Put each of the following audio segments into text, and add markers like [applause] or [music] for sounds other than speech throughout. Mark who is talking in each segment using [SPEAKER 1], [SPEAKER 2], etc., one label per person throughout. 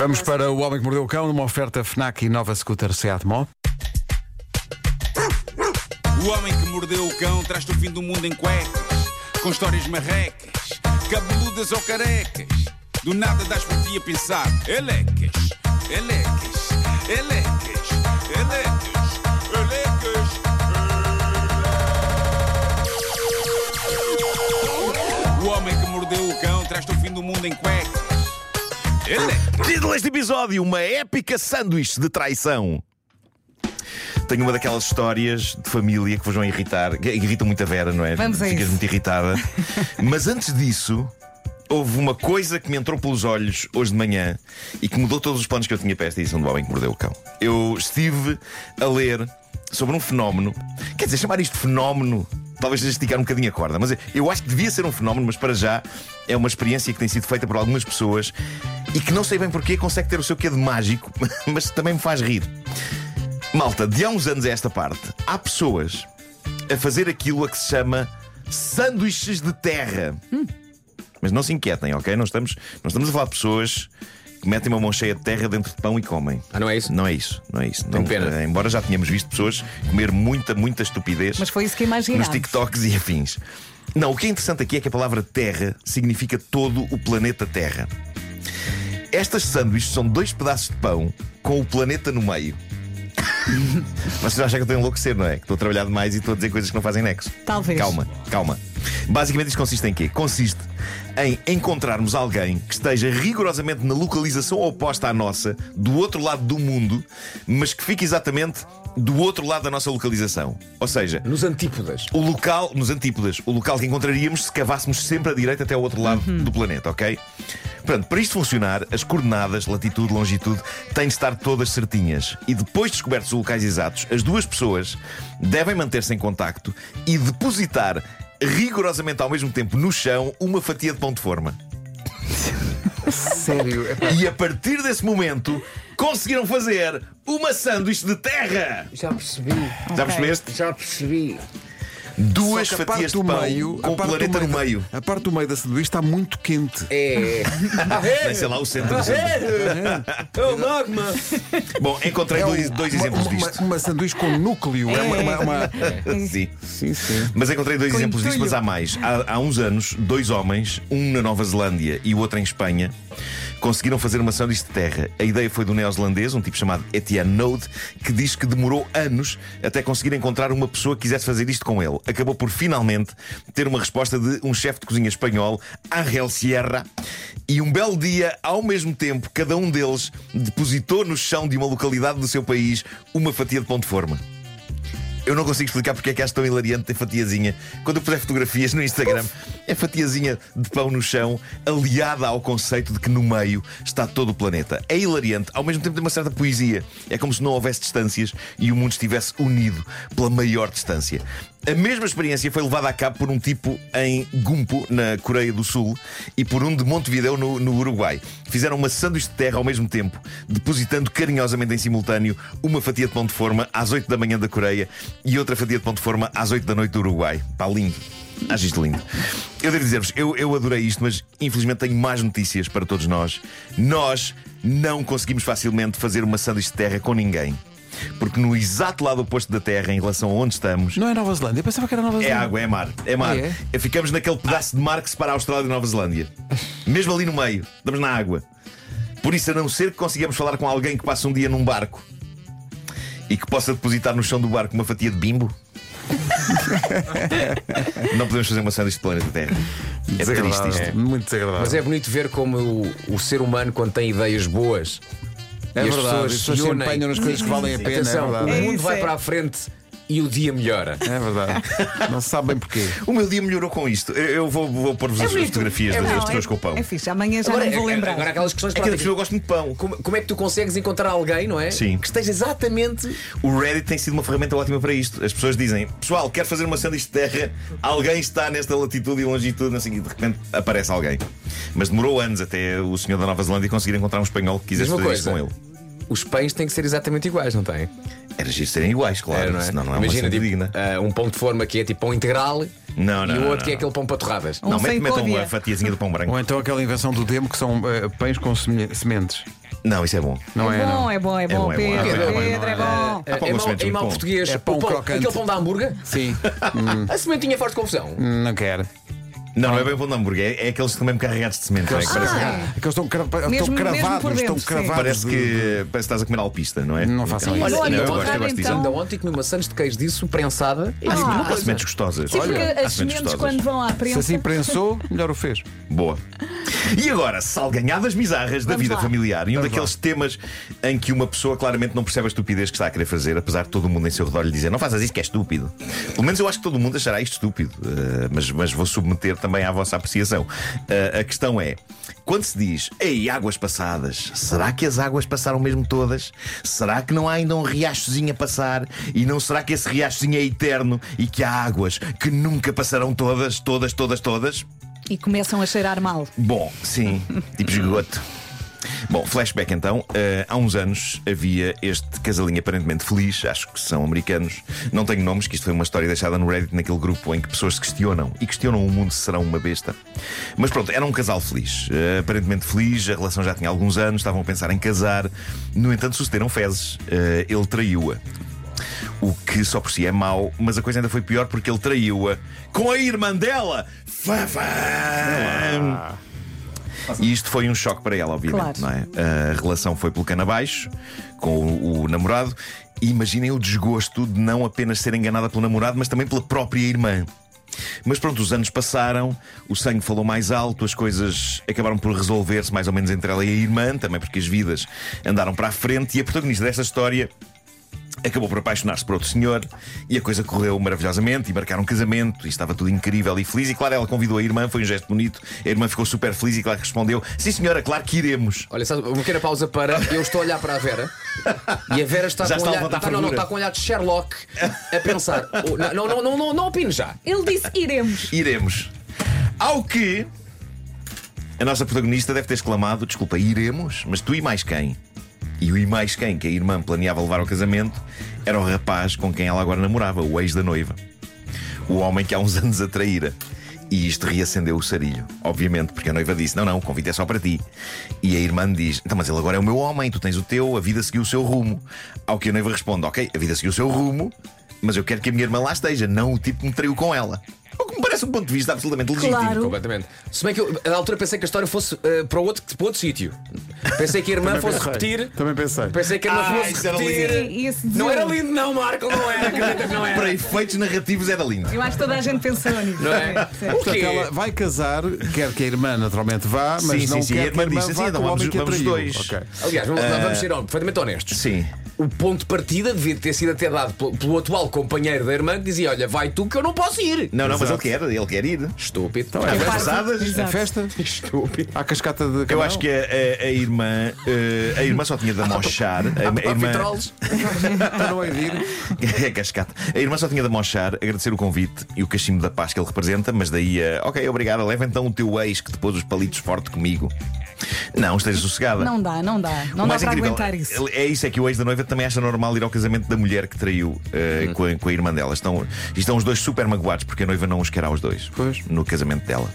[SPEAKER 1] Vamos para o Homem que Mordeu o Cão, numa oferta FNAC e nova scooter Seat Mó.
[SPEAKER 2] O homem que mordeu o cão traz-te o fim do mundo em cuecas, com histórias marrecas, cabeludas ou carecas. Do nada das por ti a pensar, elecas, elecas, elecas, elecas, elecas. O homem que mordeu o cão traz-te o fim do mundo em cuecas. [laughs]
[SPEAKER 3] Título deste episódio: Uma épica sanduíche de traição. Tenho uma daquelas histórias de família que vos vão irritar, que irritam muito a Vera, não é?
[SPEAKER 4] Vamos a
[SPEAKER 3] Ficas
[SPEAKER 4] isso.
[SPEAKER 3] muito irritada. [laughs] Mas antes disso, houve uma coisa que me entrou pelos olhos hoje de manhã e que mudou todos os planos que eu tinha para esta edição do Homem que Mordeu o Cão. Eu estive a ler sobre um fenómeno. Quer dizer, chamar isto de fenómeno. Talvez esticar um bocadinho a corda, mas eu acho que devia ser um fenómeno, mas para já é uma experiência que tem sido feita por algumas pessoas e que não sei bem porquê consegue ter o seu quê de mágico, [laughs] mas também me faz rir. Malta, de há uns anos a esta parte, há pessoas a fazer aquilo a que se chama sanduíches de terra. Mas não se inquietem, ok? Não estamos, não estamos a falar de pessoas que metem uma mão cheia de terra dentro de pão e comem.
[SPEAKER 5] Ah, não é isso?
[SPEAKER 3] Não é isso, não é isso. Não,
[SPEAKER 5] pena.
[SPEAKER 3] eh, embora já tenhamos visto pessoas comer muita, muita estupidez
[SPEAKER 4] Mas foi isso que
[SPEAKER 3] nos
[SPEAKER 4] imaginámos.
[SPEAKER 3] TikToks e afins. Não, o que é interessante aqui é que a palavra terra significa todo o planeta Terra. Estas sanduíches são dois pedaços de pão com o planeta no meio. [laughs] Vocês acham que eu estou a enlouquecer, não é? Que estou a trabalhar demais e estou a dizer coisas que não fazem nexo.
[SPEAKER 4] Talvez.
[SPEAKER 3] Calma, calma. Basicamente isto consiste em quê? Consiste em encontrarmos alguém que esteja rigorosamente na localização oposta à nossa, do outro lado do mundo, mas que fique exatamente do outro lado da nossa localização. Ou seja,
[SPEAKER 5] Nos antípodas.
[SPEAKER 3] o local, nos antípodas, o local que encontraríamos se cavássemos sempre à direita até ao outro lado do planeta, ok? Portanto, para isto funcionar, as coordenadas, latitude, longitude, têm de estar todas certinhas. E depois de descobertos os locais exatos, as duas pessoas devem manter-se em contacto e depositar rigorosamente ao mesmo tempo no chão uma fatia de pão de forma.
[SPEAKER 1] Sério?
[SPEAKER 3] E a partir desse momento, conseguiram fazer uma sanduíche de terra!
[SPEAKER 5] Já percebi.
[SPEAKER 3] Já percebeste?
[SPEAKER 5] Já percebi.
[SPEAKER 3] Duas
[SPEAKER 1] Só que a
[SPEAKER 3] fatias
[SPEAKER 1] parte
[SPEAKER 3] de
[SPEAKER 1] do
[SPEAKER 3] pão
[SPEAKER 1] meio,
[SPEAKER 3] com
[SPEAKER 1] a
[SPEAKER 3] o
[SPEAKER 1] parte do
[SPEAKER 3] planeta no meio.
[SPEAKER 1] A parte do meio da sanduíche está muito quente.
[SPEAKER 5] É. [laughs]
[SPEAKER 3] Nem sei lá o centro do.
[SPEAKER 5] É o magma.
[SPEAKER 3] Bom, encontrei dois, dois
[SPEAKER 1] uma,
[SPEAKER 3] exemplos disto.
[SPEAKER 1] uma sanduíche com núcleo. É, uma, uma- uma- [laughs]
[SPEAKER 3] Sim.
[SPEAKER 1] Sim, sim.
[SPEAKER 3] Mas encontrei dois exemplos disto, mas há mais. Há, há uns anos, dois homens, um na Nova Zelândia e o outro em Espanha, conseguiram fazer uma sanduíche de terra. A ideia foi do neozelandês, um tipo chamado Etienne Node, que diz que demorou anos até conseguir encontrar uma pessoa que quisesse fazer isto com ele. Acabou por finalmente ter uma resposta de um chefe de cozinha espanhol, Ángel Sierra, e um belo dia, ao mesmo tempo, cada um deles depositou no chão de uma localidade do seu país uma fatia de pão de forma. Eu não consigo explicar porque é que acho tão hilariante ter fatiazinha. Quando eu puser fotografias no Instagram, é fatiazinha de pão no chão, aliada ao conceito de que no meio está todo o planeta. É hilariante, ao mesmo tempo tem uma certa poesia. É como se não houvesse distâncias e o mundo estivesse unido pela maior distância. A mesma experiência foi levada a cabo por um tipo em Gumpo, na Coreia do Sul, e por um de Montevideo, no, no Uruguai. Fizeram uma sanduíche de terra ao mesmo tempo, depositando carinhosamente em simultâneo uma fatia de pão de forma às 8 da manhã da Coreia e outra fatia de pão de forma às 8 da noite do Uruguai. Está lindo. Acho isto lindo. Eu devo dizer-vos, eu, eu adorei isto, mas infelizmente tenho mais notícias para todos nós. Nós não conseguimos facilmente fazer uma sanduíche de terra com ninguém. Porque no exato lado oposto da Terra, em relação a onde estamos,
[SPEAKER 1] Não é Nova Zelândia? Eu pensava que era Nova
[SPEAKER 3] é
[SPEAKER 1] Zelândia.
[SPEAKER 3] água, é mar. É mar.
[SPEAKER 1] Ah, é?
[SPEAKER 3] Ficamos naquele pedaço de mar que separa a Austrália e Nova Zelândia. Mesmo ali no meio. Estamos na água. Por isso, a não ser que consigamos falar com alguém que passa um dia num barco e que possa depositar no chão do barco uma fatia de bimbo. [laughs] não podemos fazer uma sanduíche de planeta Terra. É triste
[SPEAKER 1] Desagradável.
[SPEAKER 3] isto.
[SPEAKER 1] Muito desagradável.
[SPEAKER 5] Mas é bonito ver como o, o ser humano, quando tem ideias boas,
[SPEAKER 1] É
[SPEAKER 5] e as
[SPEAKER 1] verdade.
[SPEAKER 5] pessoas
[SPEAKER 1] As pessoas
[SPEAKER 5] se
[SPEAKER 1] empenham nas coisas que valem a [laughs] pena.
[SPEAKER 5] atenção,
[SPEAKER 1] É
[SPEAKER 5] o mundo
[SPEAKER 4] isso,
[SPEAKER 5] vai
[SPEAKER 4] é.
[SPEAKER 5] para a frente e o dia melhora.
[SPEAKER 1] É verdade. [laughs] Não se sabe bem porquê.
[SPEAKER 3] O meu dia melhorou com isto. Eu eu vou, vou pôr-vos as
[SPEAKER 4] bonito.
[SPEAKER 3] fotografias
[SPEAKER 4] É
[SPEAKER 3] das
[SPEAKER 4] bom,
[SPEAKER 3] pessoas com o pão.
[SPEAKER 4] É fixe, amanhã já
[SPEAKER 5] Agora,
[SPEAKER 4] não vou lembrar.
[SPEAKER 5] agora aquelas questões
[SPEAKER 3] É que eu gosto muito de pão.
[SPEAKER 5] Como, como é que tu consegues encontrar alguém, não é?
[SPEAKER 3] Sim.
[SPEAKER 5] Que esteja exatamente.
[SPEAKER 3] O Reddit tem sido uma ferramenta ótima para isto. As pessoas dizem: Pessoal, quero fazer uma sanduíche de terra. Alguém está nesta latitude e longitude. Assim, e de repente aparece alguém. Mas demorou anos até o senhor da Nova Zelândia conseguir encontrar um espanhol que quisesse fazer isto
[SPEAKER 5] coisa.
[SPEAKER 3] com ele.
[SPEAKER 5] Os pães têm que ser exatamente iguais, não têm?
[SPEAKER 3] Era giro serem iguais, claro.
[SPEAKER 5] Era, não é?
[SPEAKER 3] Senão não é
[SPEAKER 5] Imagina,
[SPEAKER 3] uma cena
[SPEAKER 5] tipo,
[SPEAKER 3] digna.
[SPEAKER 5] ah, um pão de forma que é tipo pão integral
[SPEAKER 3] Não, não.
[SPEAKER 5] e o
[SPEAKER 3] não,
[SPEAKER 5] outro que é
[SPEAKER 3] não.
[SPEAKER 5] aquele pão para torradas.
[SPEAKER 4] Um
[SPEAKER 3] Não, mete- metam
[SPEAKER 4] códia.
[SPEAKER 3] a fatiazinha do pão branco.
[SPEAKER 1] Ou então aquela invenção do demo que são eh, pães com seme- sementes.
[SPEAKER 3] Não, isso é bom.
[SPEAKER 1] Não é?
[SPEAKER 4] é bom,
[SPEAKER 1] não.
[SPEAKER 4] é bom, é bom,
[SPEAKER 3] bom, é bom,
[SPEAKER 4] Pedro.
[SPEAKER 3] é bom, é bom,
[SPEAKER 4] Pedro é bom.
[SPEAKER 3] Há
[SPEAKER 5] É,
[SPEAKER 3] pão
[SPEAKER 5] é
[SPEAKER 3] com
[SPEAKER 5] mau,
[SPEAKER 3] sementes
[SPEAKER 5] em
[SPEAKER 3] muito
[SPEAKER 5] mau
[SPEAKER 3] bom.
[SPEAKER 5] português,
[SPEAKER 1] É pão
[SPEAKER 5] o
[SPEAKER 1] crocante.
[SPEAKER 5] aquele pão da hambúrguer.
[SPEAKER 1] Sim. [laughs]
[SPEAKER 5] A sementinha faz confusão.
[SPEAKER 1] Não quero.
[SPEAKER 3] Não, não é bem pão de hambúrguer, é, é aqueles também carregados de semente. não é? Que parece,
[SPEAKER 4] Ah,
[SPEAKER 1] Aqueles estão, cra-
[SPEAKER 4] Mesmo-
[SPEAKER 1] estão
[SPEAKER 4] mesmo
[SPEAKER 1] cravados,
[SPEAKER 4] dentro,
[SPEAKER 1] estão cravados.
[SPEAKER 3] parece
[SPEAKER 1] de-
[SPEAKER 3] que parece que estás a comer alpista, não é?
[SPEAKER 1] Não façam isso.
[SPEAKER 4] Olha,
[SPEAKER 3] não, eu
[SPEAKER 4] então,
[SPEAKER 3] gosto, eu gosto disso.
[SPEAKER 5] Ainda ontem comi maçãs de queijo disso prensada. E digo uma
[SPEAKER 3] há sementes gostosas.
[SPEAKER 4] Sim, porque as
[SPEAKER 3] sementes
[SPEAKER 4] quando vão à
[SPEAKER 1] Se
[SPEAKER 4] prensa.
[SPEAKER 1] assim prensou, melhor o fez.
[SPEAKER 3] Boa. E agora, salganhadas bizarras da
[SPEAKER 4] Vamos
[SPEAKER 3] vida
[SPEAKER 4] lá.
[SPEAKER 3] familiar. E um
[SPEAKER 1] Vamos
[SPEAKER 3] daqueles temas em que uma pessoa claramente não percebe a estupidez que está a querer fazer, apesar de todo mundo em seu redor lhe dizer não faças isso que é estúpido. Pelo menos eu acho que todo mundo achará isto estúpido, eh, mas, mas vou submeter também à vossa apreciação. Eh, a questão é: quando se diz, ei, águas passadas, será que as águas passaram mesmo todas? Será que não há ainda um riachozinho a passar? E não será que esse riachozinho é eterno e que há águas que nunca passarão todas, todas, todas, todas?
[SPEAKER 4] E começam a cheirar mal.
[SPEAKER 3] Bom, sim, [laughs] tipo esgoto. Bom, flashback então. Eh, há uns anos havia este casalinho aparentemente feliz, acho que são americanos. Não tenho nomes, que isto foi uma história deixada no Reddit, naquele grupo em que pessoas se questionam e questionam o mundo se serão uma besta. Mas pronto, era um casal feliz. Eh, aparentemente feliz, a relação já tinha alguns anos, estavam a pensar em casar. No entanto, sucederam fezes. Eh, ele traiu-a. O que só por si é mau, mas a coisa ainda foi pior porque ele traiu-a com a irmã dela, Fafá. E isto foi um choque para ela, obviamente,
[SPEAKER 4] Claro.
[SPEAKER 3] é? A relação foi pelo cano abaixo com o, o namorado. E imaginem o desgosto de não apenas ser enganada pelo namorado, mas também pela própria irmã. Mas pronto, os anos passaram, o sangue falou mais alto, as coisas acabaram por resolver-se mais ou menos entre ela e a irmã, também porque as vidas andaram para a frente. E a protagonista desta história acabou por apaixonar-se por outro senhor e a coisa correu maravilhosamente e marcaram um casamento e estava tudo incrível e feliz. E claro, ela convidou a irmã, foi um gesto bonito. A irmã ficou super feliz e claro que respondeu: Sim, senhora, claro que iremos.
[SPEAKER 5] Olha, sabe, uma pequena pausa para. Eu estou a olhar para a Vera e a Vera está
[SPEAKER 3] Já
[SPEAKER 5] com
[SPEAKER 3] está
[SPEAKER 5] olhar, está, não, não, está com um olhar de Sherlock a pensar. [laughs] Oh, não, não, não, não, não, não opino já.
[SPEAKER 4] Ele disse iremos.
[SPEAKER 3] Iremos. Ao que a nossa protagonista deve ter exclamado: Desculpa, iremos? Mas tu e mais quem? E o e mais quem que a irmã planeava levar ao casamento era o rapaz com quem ela agora namorava, o ex da noiva. O homem que há uns [laughs] anos a traíra. E isto reacendeu o sarilho, obviamente, porque a noiva disse: Não, não, o convite é só para ti. E a irmã diz: Então, mas ele agora é o meu homem, tu tens o teu, a vida seguiu o seu rumo. Ao que a noiva responde: Ok, a vida seguiu o seu rumo, mas eu quero que a minha irmã lá esteja, não o tipo que me traiu com ela. Parece um ponto de vista absolutamente legítimo.
[SPEAKER 4] Claro.
[SPEAKER 5] Completamente. Se bem que eu, na altura, pensei que a história fosse eh, para, outro, para outro sítio. Pensei que a irmã fosse repetir.
[SPEAKER 1] Também pensei.
[SPEAKER 5] Pensei que a irmã
[SPEAKER 3] Ah,
[SPEAKER 5] fosse repetir.
[SPEAKER 4] Sim,
[SPEAKER 5] Não era lindo, não, Marco, não era. Acredita que não
[SPEAKER 3] Para
[SPEAKER 5] era.
[SPEAKER 3] efeitos narrativos era lindo.
[SPEAKER 4] Eu acho que toda a gente pensou nisso.
[SPEAKER 5] Não é?
[SPEAKER 4] Sim.
[SPEAKER 5] O
[SPEAKER 1] Portanto, ela vai casar, quer que a irmã naturalmente vá, mas
[SPEAKER 3] Sim,
[SPEAKER 1] não
[SPEAKER 3] sim, sim.
[SPEAKER 1] quer
[SPEAKER 3] A
[SPEAKER 1] que a
[SPEAKER 3] irmã
[SPEAKER 1] irmã
[SPEAKER 3] disse,
[SPEAKER 1] vá
[SPEAKER 3] assim, então vamos-
[SPEAKER 1] a
[SPEAKER 3] vamos dois.
[SPEAKER 1] Ok.
[SPEAKER 5] Aliás, vamos, vamos ser perfeitamente honestos.
[SPEAKER 3] Sim.
[SPEAKER 5] O ponto de partida devia ter sido até dado pelo, pelo atual companheiro da irmã que dizia: Olha, vai tu que eu não posso ir.
[SPEAKER 3] Não, não, mas ele quer, ele quer ir.
[SPEAKER 5] Estúpido.
[SPEAKER 1] Então é festa.
[SPEAKER 3] passadas.
[SPEAKER 1] É
[SPEAKER 4] Exato.
[SPEAKER 1] festa?
[SPEAKER 5] Estúpido.
[SPEAKER 1] Há cascata de
[SPEAKER 3] Eu acho que a, a- a irmã eh, a irmã só tinha de amochar. A, a irmã, [laughs] é cascata. A irmã só tinha de amochar, agradecer o convite e o cachimbo da paz que ele representa, mas daí a ok, obrigada, leva então o teu ex que te pôs os palitos forte comigo. Não, esteja sossegada.
[SPEAKER 4] Não dá, não dá. Não
[SPEAKER 3] O
[SPEAKER 4] dá para
[SPEAKER 3] incrível
[SPEAKER 4] aguentar isso.
[SPEAKER 3] É isso, é que o ex da noiva também acha normal ir ao casamento da mulher que traiu eh, com, a, com a irmã dela. Estão, estão os dois super magoados porque a noiva não os querá os dois
[SPEAKER 1] Pois.
[SPEAKER 3] no casamento dela.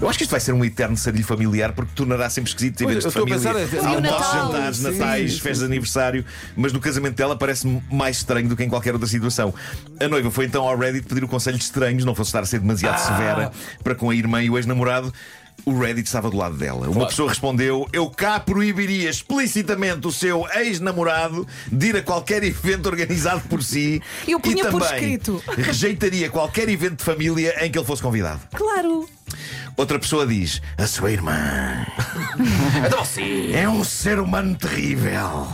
[SPEAKER 3] Eu acho que isto vai ser um eterno sarilho familiar porque tornará sempre esquisito eventos de
[SPEAKER 1] estou a
[SPEAKER 3] família.
[SPEAKER 1] pensar, é-
[SPEAKER 3] Almoços,
[SPEAKER 4] Natal,
[SPEAKER 3] jantares,
[SPEAKER 1] sim,
[SPEAKER 3] natais,
[SPEAKER 1] sim.
[SPEAKER 3] festas de aniversário, mas no casamento dela parece mais estranho do que em qualquer outra situação. A noiva foi então ao Reddit pedir o conselho de estranhos, não fosse estar a ser demasiado
[SPEAKER 1] Ah.
[SPEAKER 3] severa para com a irmã e o ex-namorado. O Reddit estava do lado dela. Uma
[SPEAKER 5] Claro.
[SPEAKER 3] pessoa respondeu: Eu cá proibiria explicitamente o seu ex-namorado de ir a qualquer evento organizado por si
[SPEAKER 4] Eu punha
[SPEAKER 3] e
[SPEAKER 4] por
[SPEAKER 3] também
[SPEAKER 4] escrito.
[SPEAKER 3] rejeitaria qualquer evento de família em que ele fosse convidado.
[SPEAKER 4] Claro.
[SPEAKER 3] Outra pessoa diz: A sua irmã [laughs]
[SPEAKER 5] Então
[SPEAKER 3] é um ser humano terrível.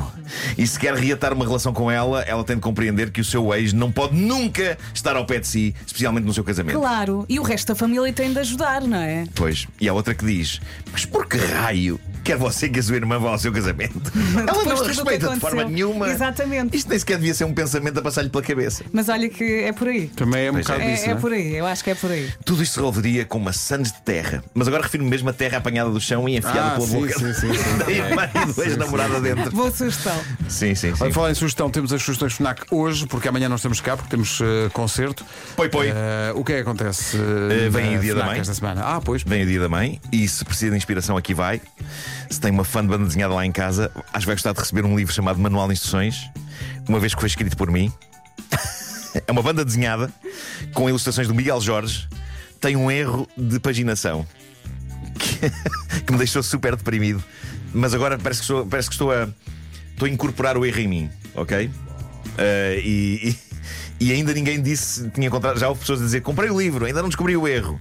[SPEAKER 3] E se quer reatar uma relação com ela, ela tem de compreender que o seu ex não pode nunca estar ao pé de si, especialmente no seu casamento.
[SPEAKER 4] Claro. E o resto da família tem de ajudar, não é?
[SPEAKER 3] Pois, e há outra que diz: Mas por que raio Quer você que a sua irmã vá ao seu casamento. [laughs] Ela
[SPEAKER 4] Depois
[SPEAKER 3] não respeita de forma nenhuma.
[SPEAKER 4] Exatamente.
[SPEAKER 3] Isto nem sequer devia ser um pensamento a passar-lhe pela cabeça.
[SPEAKER 4] Mas olha que é por aí.
[SPEAKER 1] Também é um
[SPEAKER 3] Pois
[SPEAKER 1] bocado
[SPEAKER 3] é.
[SPEAKER 1] disso.
[SPEAKER 4] É, é
[SPEAKER 1] não é?
[SPEAKER 4] por aí, eu acho que é por aí.
[SPEAKER 3] Tudo isto se resolveria com maçãs de terra. Mas agora refiro-me mesmo a terra apanhada do chão e enfiada
[SPEAKER 1] Ah,
[SPEAKER 3] pela
[SPEAKER 1] sim,
[SPEAKER 3] boca.
[SPEAKER 1] sim, sim, sim.
[SPEAKER 3] da irmã e do ex-namorado dentro.
[SPEAKER 4] Boa sugestão.
[SPEAKER 3] Sim, sim, sim.
[SPEAKER 1] Olha, falar em sugestão, temos as sugestões FNAC hoje, porque amanhã nós estamos cá, porque temos eh, concerto.
[SPEAKER 3] Poi, poi.
[SPEAKER 1] Eh, o que é que acontece?
[SPEAKER 3] Eh, vem o Dia da
[SPEAKER 1] FNAC
[SPEAKER 3] Mãe.
[SPEAKER 1] esta semana? Ah, pois.
[SPEAKER 3] Vem o dia da mãe e se precisa de inspiração aqui vai. Se tem uma fã de banda desenhada lá em casa, acho que vai gostar de receber um livro chamado Manual de Instruções, uma vez que foi escrito por mim. [laughs] é uma banda desenhada com ilustrações do Miguel Jorge. Tem um erro de paginação que, [laughs] que me deixou super deprimido. Mas agora parece que estou, parece que estou a estou a incorporar o erro em mim, ok? Eh, e, e- [laughs] e ainda ninguém disse, tinha encontrado, já houve pessoas a dizer comprei o livro, ainda não descobri o erro.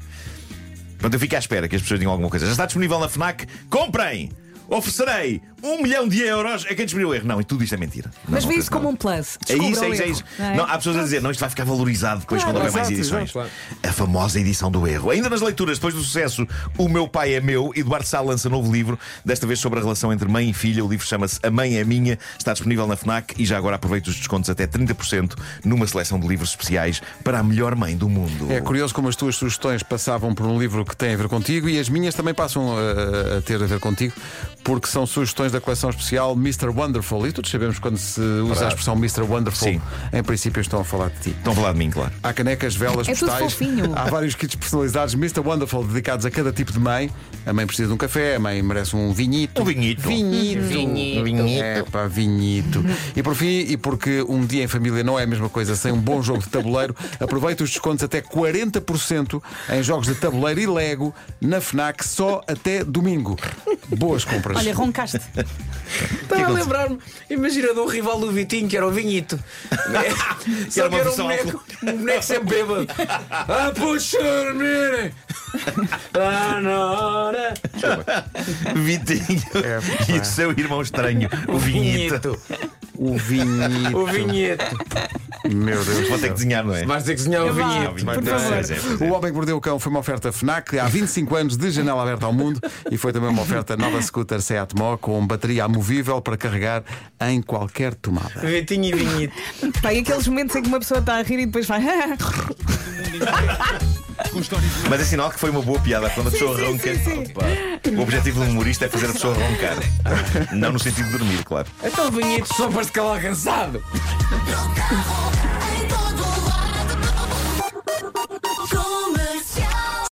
[SPEAKER 3] Pronto, eu fico à espera que as pessoas digam alguma coisa. Já está disponível na FNAC? Comprem! Oferecerei um milhão de euros a quem descobriu o erro. Não, e tudo isto é mentira. Não,
[SPEAKER 4] Mas vê isso como um plus.
[SPEAKER 3] É isso, é isso, é isso.
[SPEAKER 4] não é?
[SPEAKER 3] Não, há pessoas a dizer, não, isto vai ficar valorizado depois
[SPEAKER 4] Claro,
[SPEAKER 3] quando houver mais edições.
[SPEAKER 5] exato,
[SPEAKER 3] A famosa edição do erro. Ainda nas leituras, depois do sucesso O Meu Pai é Meu, Eduardo Sá lança novo livro, desta vez sobre a relação entre mãe e filha. O livro chama-se A Mãe é Minha, está disponível na Fnac e já agora aproveita os descontos até 30% numa seleção de livros especiais para a melhor mãe do mundo.
[SPEAKER 1] É curioso como as tuas sugestões passavam por um livro que tem a ver contigo e as minhas também passam a, a ter a ver contigo, porque são sugestões da coleção especial Mr. Wonderful. E todos sabemos quando se usa a expressão Mr. Wonderful,
[SPEAKER 3] Sim.
[SPEAKER 1] em princípio estão a falar de ti.
[SPEAKER 3] Estão a falar de mim, claro.
[SPEAKER 1] Há canecas, velas,
[SPEAKER 4] É
[SPEAKER 1] postais. Há vários kits personalizados Mr. Wonderful dedicados a cada tipo de mãe. A mãe precisa de um café, a mãe merece um vinhito.
[SPEAKER 3] Um vinhito.
[SPEAKER 1] Vinhito.
[SPEAKER 5] Vinhito.
[SPEAKER 1] É pá, vinhito. E por fim, e porque um dia em família não é a mesma coisa sem um bom jogo de tabuleiro, [laughs] aproveita os descontos até 40% em jogos de tabuleiro e Lego na FNAC só até domingo. Boas compras.
[SPEAKER 4] Olha, roncaste. [laughs]
[SPEAKER 5] Estava a lembrar-me, imagina de um rival do Vitinho que era o Vinhito. [laughs]
[SPEAKER 3] Que era uma
[SPEAKER 5] que era um boneco, um boneco sempre bêbado. Ah, puxa, menino! Ah, na hora! [laughs]
[SPEAKER 3] Vitinho
[SPEAKER 1] É, [laughs]
[SPEAKER 3] e o seu irmão estranho, o Vinhito.
[SPEAKER 1] o vinhito.
[SPEAKER 5] O Vinheto.
[SPEAKER 1] Meu Deus.
[SPEAKER 3] Vou ter que desenhar, não é?
[SPEAKER 5] Vais ter que desenhar o.
[SPEAKER 4] Por favor.
[SPEAKER 3] é.
[SPEAKER 1] O Homem que Mordeu o Cão foi uma oferta FNAC há 25 anos de janela aberta ao mundo e foi também uma oferta nova scooter Seat Mó com bateria amovível para carregar em qualquer tomada.
[SPEAKER 5] Vitinho e Vinheto.
[SPEAKER 4] Pá, e aqueles momentos em que uma pessoa está a rir e depois vai.
[SPEAKER 2] Com histórias
[SPEAKER 3] Mas é sinal que foi uma boa piada quando a pessoa
[SPEAKER 4] sim,
[SPEAKER 3] ronca.
[SPEAKER 4] sim, sim.
[SPEAKER 3] Opa. O objetivo do humorista é fazer a pessoa roncar. Não no sentido de dormir, claro.
[SPEAKER 5] Então o Vinheto só para se calar cansado.